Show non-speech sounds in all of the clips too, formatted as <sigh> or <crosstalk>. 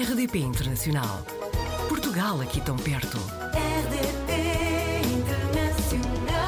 RDP Internacional. Portugal aqui tão perto. RDP Internacional.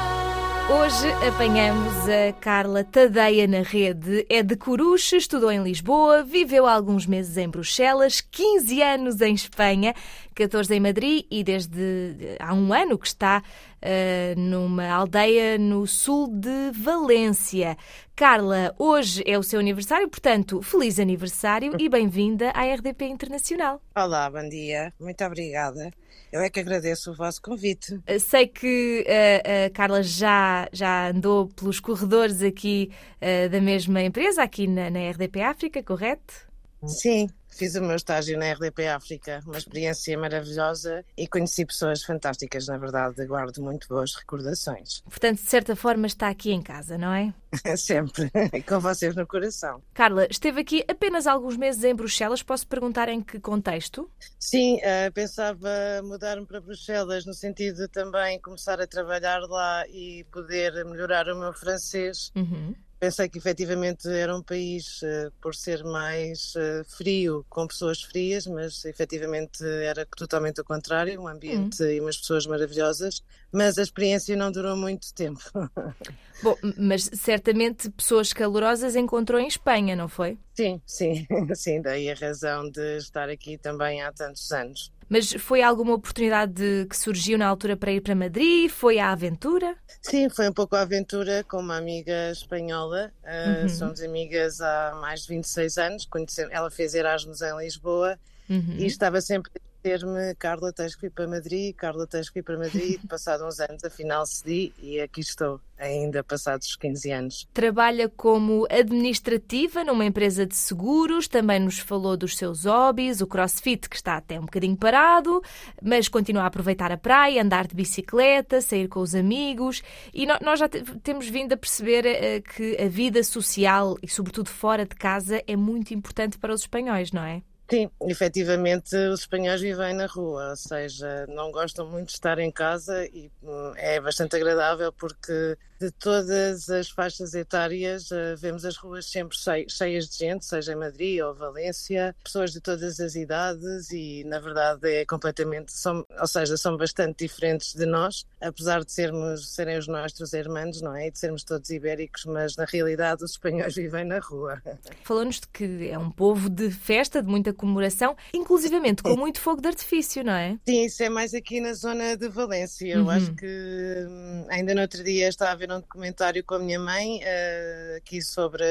Hoje apanhamos a Carla Tadeia na rede. É de Coruche, estudou em Lisboa, viveu alguns meses em Bruxelas, 15 anos em Espanha, 14 em Madrid e desde há um ano que está uh, numa aldeia no sul de Valência. Carla, hoje é o seu aniversário, portanto, feliz aniversário e bem-vinda à RDP Internacional. Olá, bom dia. Muito obrigada. Eu é que agradeço o vosso convite. Uh, Sei que uh, a Carla já, já andou pelos corredores aqui uh, da mesma empresa, aqui na, na RDP África, correto? Sim, fiz o meu estágio na RDP África, uma experiência maravilhosa e conheci pessoas fantásticas, na verdade, guardo muito boas recordações. Portanto, de certa forma está aqui em casa, não é? <laughs> Sempre, <laughs> com vocês no coração. Carla, esteve aqui apenas alguns meses em Bruxelas. Posso perguntar em que contexto? Sim, eh, pensava mudar-me para Bruxelas no sentido de também começar a trabalhar lá e poder melhorar o meu francês. Uhum. Pensei que efetivamente era um país, eh, por ser mais eh, frio, com pessoas frias, mas efetivamente era totalmente o contrário, um ambiente e umas pessoas maravilhosas, mas a experiência não durou muito tempo. <laughs> Bom, mas certamente pessoas calorosas encontrou em Espanha, não foi? sim, sim, <laughs> sim, daí a razão de estar aqui também há tantos anos. Mas foi alguma oportunidade de- que surgiu na altura para ir para Madrid? Foi à aventura? Sim, foi um pouco a aventura com uma amiga espanhola. Uh, Uhum. Somos amigas há mais de 26 anos. Conhecemos, ela fez Erasmus em Lisboa Uhum. e estava sempre a dizer-me: Carla, tens que ir para Madrid, Carla, tens que ir para Madrid. <laughs> Passado uns anos, afinal cedi e aqui estou, ainda passados os 15 anos. Trabalha como administrativa numa empresa de seguros, também nos falou dos seus hobbies, o crossfit, que está até um bocadinho parado, mas continua a aproveitar a praia, andar de bicicleta, sair com os amigos. E nós já te- temos vindo a perceber eh, que a vida social e, sobretudo, fora de casa é muito importante para os espanhóis, não é? Sim, efetivamente os espanhóis vivem na rua, ou seja, não gostam muito de estar em casa e hum, é bastante agradável porque de todas as faixas etárias eh, vemos as ruas sempre chei- cheias de gente, seja em Madrid ou Valência, pessoas de todas as idades e na verdade é completamente, são, ou seja, são bastante diferentes de nós, apesar de sermos, serem os nossos irmãos, não é? E de sermos todos ibéricos, mas na realidade os espanhóis <laughs> vivem na rua. Falou-nos de que é um povo de festa, de muita comemoração, inclusivamente com muito fogo de artifício, não é? Sim, isso é mais aqui na zona de Valência. Eu Uhum. acho que hum, ainda no outro dia estava a ver um documentário com a minha mãe eh, aqui sobre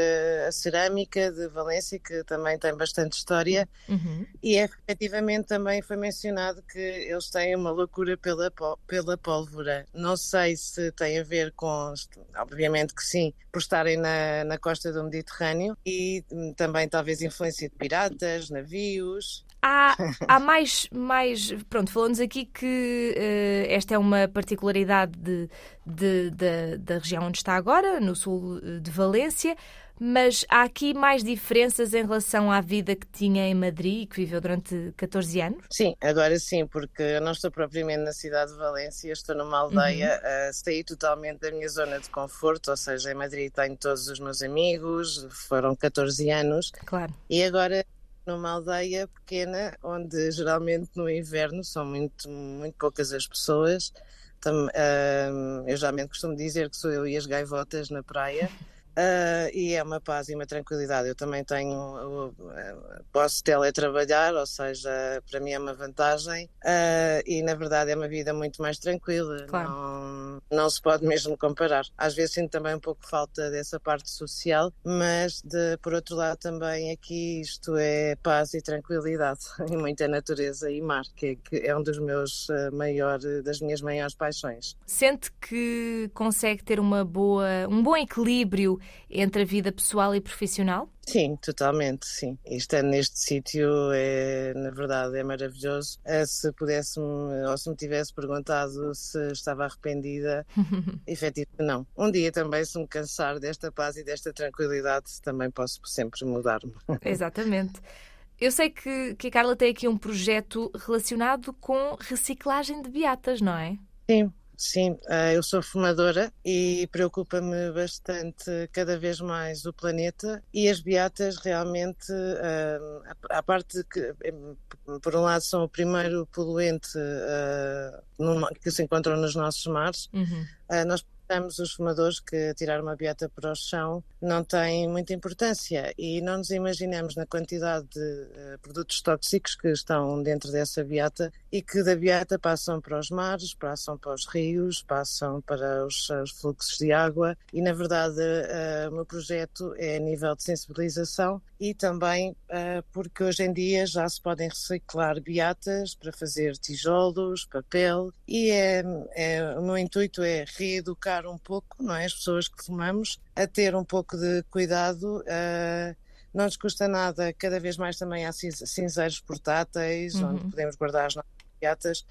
a cerâmica de Valência, que também tem bastante história, Uhum. e efetivamente também foi mencionado que eles têm uma loucura pela, pela pólvora. Não sei se tem a ver com, obviamente que sim, por estarem na, na costa do Mediterrâneo e hum, também talvez influência de piratas, navios. Há, <laughs> há mais, mais. Pronto, falou-nos aqui que eh, esta é uma particularidade de, de- da- da região onde está agora, no sul eh, de Valência, mas há aqui mais diferenças em relação à vida que tinha em Madrid, que viveu durante 14 anos. Sim, agora sim, porque eu não estou propriamente na cidade de Valência, estou numa aldeia, uh, saí totalmente da minha zona de conforto, ou seja, em Madrid tenho todos os meus amigos, foram 14 anos, Claro. e agora numa aldeia pequena, onde geralmente no inverno são muito, muito poucas as pessoas. Ah, eu geralmente costumo dizer que sou eu e as gaivotas na praia. Ah, e é uma paz e uma tranquilidade. Eu também tenho, o- o- posso teletrabalhar, ou seja, para mim é uma vantagem ah, e na verdade é uma vida muito mais tranquila. Claro. Não, não se pode mesmo comparar. Às vezes sinto também um pouco falta dessa parte social, mas de, por outro lado também aqui isto é paz e tranquilidade <laughs> e muita natureza e mar, que, é- que é um dos meus ah, maior, das minhas maiores paixões. Sente que consegue ter uma boa, um bom equilíbrio entre a vida pessoal e profissional? Sim, totalmente, sim. Estar neste sítio é, na verdade, é maravilhoso. Eh, Se pudesse-me, ou se me tivesse perguntado se estava arrependida, <laughs> efetivamente não. Um dia também, se me cansar desta paz e desta tranquilidade, também posso sempre mudar-me. <laughs> Exatamente. Eu sei que, que a Carla tem aqui um projeto relacionado com reciclagem de beatas, não é? Sim, Sim, eh, eu sou fumadora e preocupa-me bastante cada vez mais o planeta e as beatas realmente, eh, a parte que, por um lado, são o primeiro poluente eh, que se encontram nos nossos mares, uhum. nós Estamos os fumadores que tirar uma beata para o chão não tem muita importância. E não nos imaginamos na quantidade de uh, produtos tóxicos que estão dentro dessa beata e que da beata passam para os mares, passam para os rios, passam para os, os fluxos de água. E na verdade uh, o meu projeto é a nível de sensibilização e também uh, porque hoje em dia já se podem reciclar beatas para fazer tijolos, papel. E é, é, o meu intuito é reeducar um pouco não é, as pessoas que fumamos a ter um pouco de cuidado. Uh, não nos custa nada, cada vez mais também há cinzeiros portáteis uhum. onde podemos guardar as nossas beatas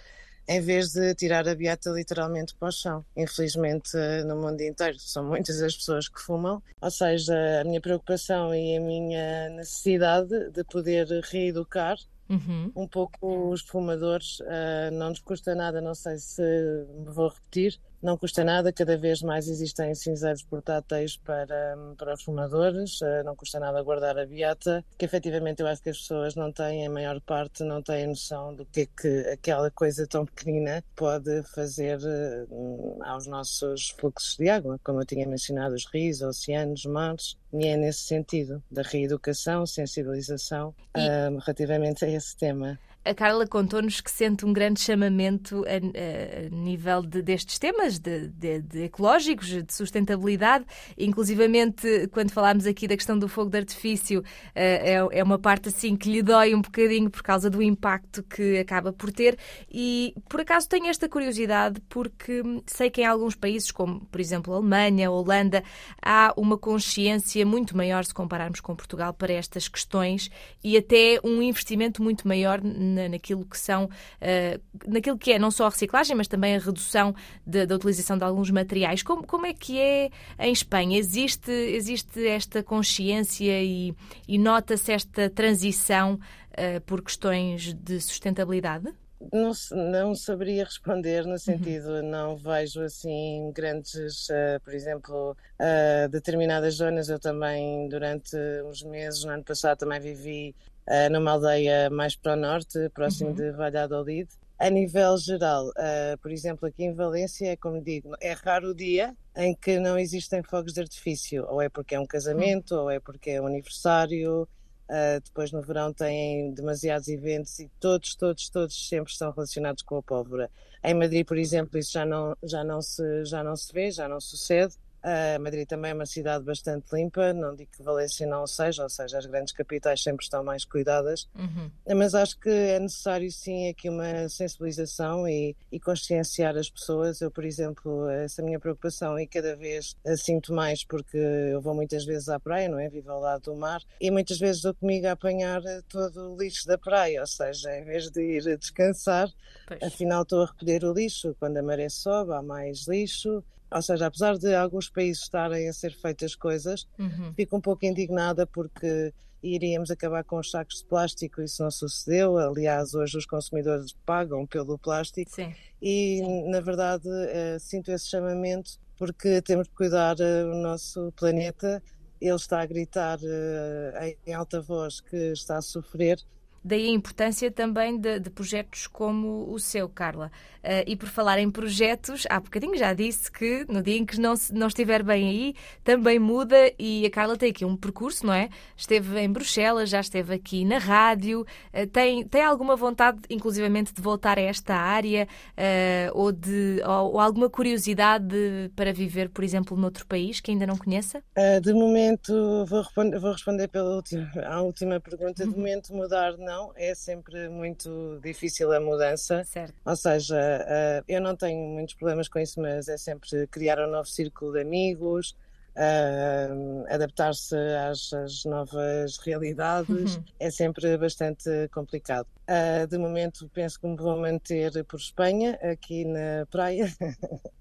em vez de tirar a beata literalmente para o chão. Infelizmente, no mundo inteiro, são muitas as pessoas que fumam, ou seja, a minha preocupação e a minha necessidade de poder reeducar Uhum. um pouco os fumadores. Uh, não nos custa nada, não sei se me vou repetir, não custa nada, cada vez mais existem cinzeiros portáteis para, para os fumadores, uh, não custa nada guardar a beata, que efetivamente eu acho que as pessoas não têm, a maior parte não têm noção do que é que aquela coisa tão pequenina pode fazer uh, aos nossos fluxos de água, como eu tinha mencionado, os rios, oceanos, mares, e é nesse sentido, da reeducação, sensibilização e... relativamente a esse tema. A Carla contou-nos que sente um grande chamamento a, a nível de, destes temas de, de, de, ecológicos, de sustentabilidade, inclusivamente quando falámos aqui da questão do fogo de artifício, eh, é, é uma parte assim que lhe dói um bocadinho por causa do impacto que acaba por ter. E por acaso tenho esta curiosidade porque sei que em alguns países, como por exemplo a Alemanha, a Holanda, há uma consciência muito maior se compararmos com Portugal para estas questões e até um investimento muito maior na, naquilo que são, uh, naquilo que é não só a reciclagem, mas também a redução de, da utilização de alguns materiais. Como, como é que é em Espanha? Existe, existe esta consciência e, e nota-se esta transição uh, por questões de sustentabilidade? Não, não saberia responder no uhum. sentido, uhum. não vejo assim grandes, uh, por exemplo, uh, determinadas zonas. Eu também, durante uns meses, no ano passado, também vivi uh, numa aldeia mais para o norte, próximo uhum. de Valladolid. A nível geral, uh, por exemplo, aqui em Valência, é como digo, é raro o dia em que não existem fogos de artifício, ou é porque é um casamento, uhum. ou é porque é um aniversário. Uh, depois no verão têm demasiados eventos e todos, todos, todos sempre estão relacionados com a pólvora. Em Madrid, por exemplo, isso já não, já não, se, já não se vê, já não sucede. Uh, Madrid também é uma cidade bastante limpa, não digo que Valência não seja, ou seja, as grandes capitais sempre estão mais cuidadas, uhum. mas acho que é necessário sim aqui uma sensibilização e, e, conscienciar as pessoas. Eu, por exemplo, essa minha preocupação e cada vez a sinto mais porque eu vou muitas vezes à praia, não é? Vivo ao lado do mar e muitas vezes dou comigo a apanhar todo o lixo da praia, ou seja, em vez de ir descansar, pois. afinal estou a recolher o lixo. Quando a maré sobe, há mais lixo ou seja, apesar de alguns países estarem a ser feitas coisas, uhum. fico um pouco indignada porque iríamos acabar com os sacos de plástico, isso não sucedeu. Aliás, hoje os consumidores pagam pelo plástico Sim. e, na verdade, uh, sinto esse chamamento porque temos de cuidar uh, o nosso planeta. Ele está a gritar uh, em alta voz que está a sofrer Daí a importância também de, de projetos como o seu, Carla. Uh, e por falar em projetos, há bocadinho já disse que no dia em que não, não estiver bem aí, também muda e a Carla tem aqui um percurso, não é? Esteve em Bruxelas, já esteve aqui na rádio, uh, tem, tem alguma vontade, inclusivamente, de voltar a esta área uh, ou, de, ou, ou, alguma curiosidade para viver, por exemplo, noutro país que ainda não conheça? de momento, vou responder, vou responder pela última, a última pergunta. De uhum. momento, mudar não, é sempre muito difícil a mudança. Certo. Ou seja, uh, eu não tenho muitos problemas com isso, mas é sempre criar um novo círculo de amigos, uh, adaptar-se às, às, novas realidades uhum. é sempre bastante complicado. Uh, de momento penso que me vou manter por Espanha, aqui na praia. uh,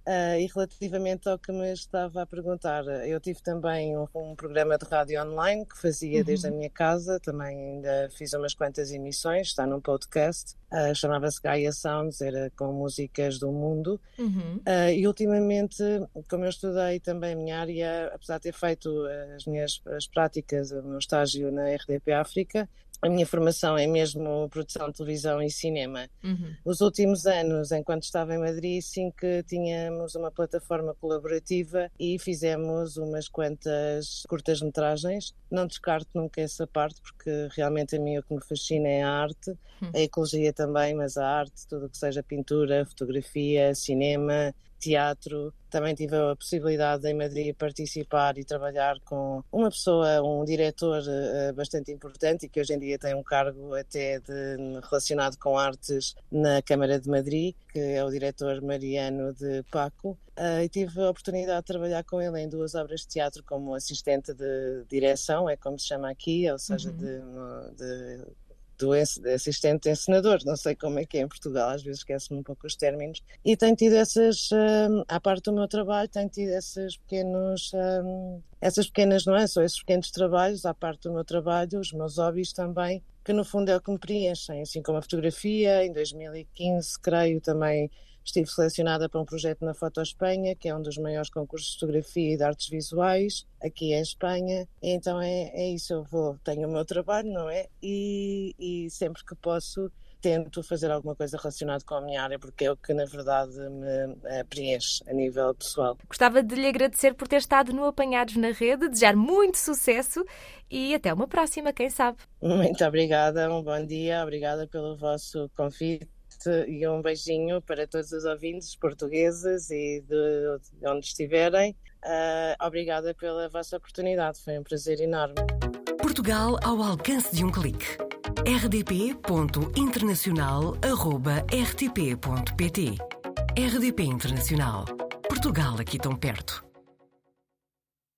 <laughs> e relativamente ao que me estava a perguntar, eu tive também um, um programa de rádio online que fazia uhum. desde a minha casa, também ainda fiz umas quantas emissões, está num podcast, uh, chamava-se Gaia Sounds, era com músicas do mundo. Uhum. e ultimamente, como eu estudei também a minha área apesar de ter feito as minhas as práticas, o meu estágio na RDP África, a minha formação é mesmo produção de televisão e cinema. Uhum. Os últimos anos, enquanto estava em Madrid, sim que tínhamos uma plataforma colaborativa e fizemos umas quantas curtas-metragens. Não descarto nunca essa parte, porque realmente a mim o que me fascina é a arte, uhum. a ecologia também, mas a arte, tudo o que seja pintura, fotografia, cinema, teatro. Também tive a possibilidade em Madrid participar e trabalhar com uma pessoa, um diretor uh, bastante importante e que hoje em dia tem um cargo até de, relacionado com artes na Câmara de Madrid, que é o diretor Mariano de Paco. Uh, e tive a oportunidade de trabalhar com ele em duas obras de teatro como assistente de direção, é como se chama aqui, ou seja, uhum. de, de do assistente encenador, não sei como é que é em Portugal, às vezes esqueço-me um pouco os términos, e tenho tido essas, um, à parte do meu trabalho, tenho tido esses pequenos, um, essas pequenas nuances, ou esses pequenos trabalhos, à parte do meu trabalho, os meus hobbies também, que no fundo é o que me preenchem, assim como a fotografia, em 2015, creio, também Estive selecionada para um projeto na Foto Espanha, que é um dos maiores concursos de fotografia e de artes visuais aqui em Espanha. Então é, é isso, eu vou, tenho o meu trabalho, não é? E, e sempre que posso tento fazer alguma coisa relacionada com a minha área, porque é o que na verdade me eh, preenche a nível pessoal. Gostava de lhe agradecer por ter estado no Apanhados na Rede, desejar muito sucesso e até uma próxima, quem sabe. Muito obrigada, um bom dia, obrigada pelo vosso convite e um beijinho para todos os ouvintes portugueses e de, de onde estiverem. Uh, obrigada pela vossa oportunidade, foi um prazer enorme. Portugal ao alcance de um clique. rdp.internacional.rtp.pt RDP Internacional. Portugal aqui tão perto.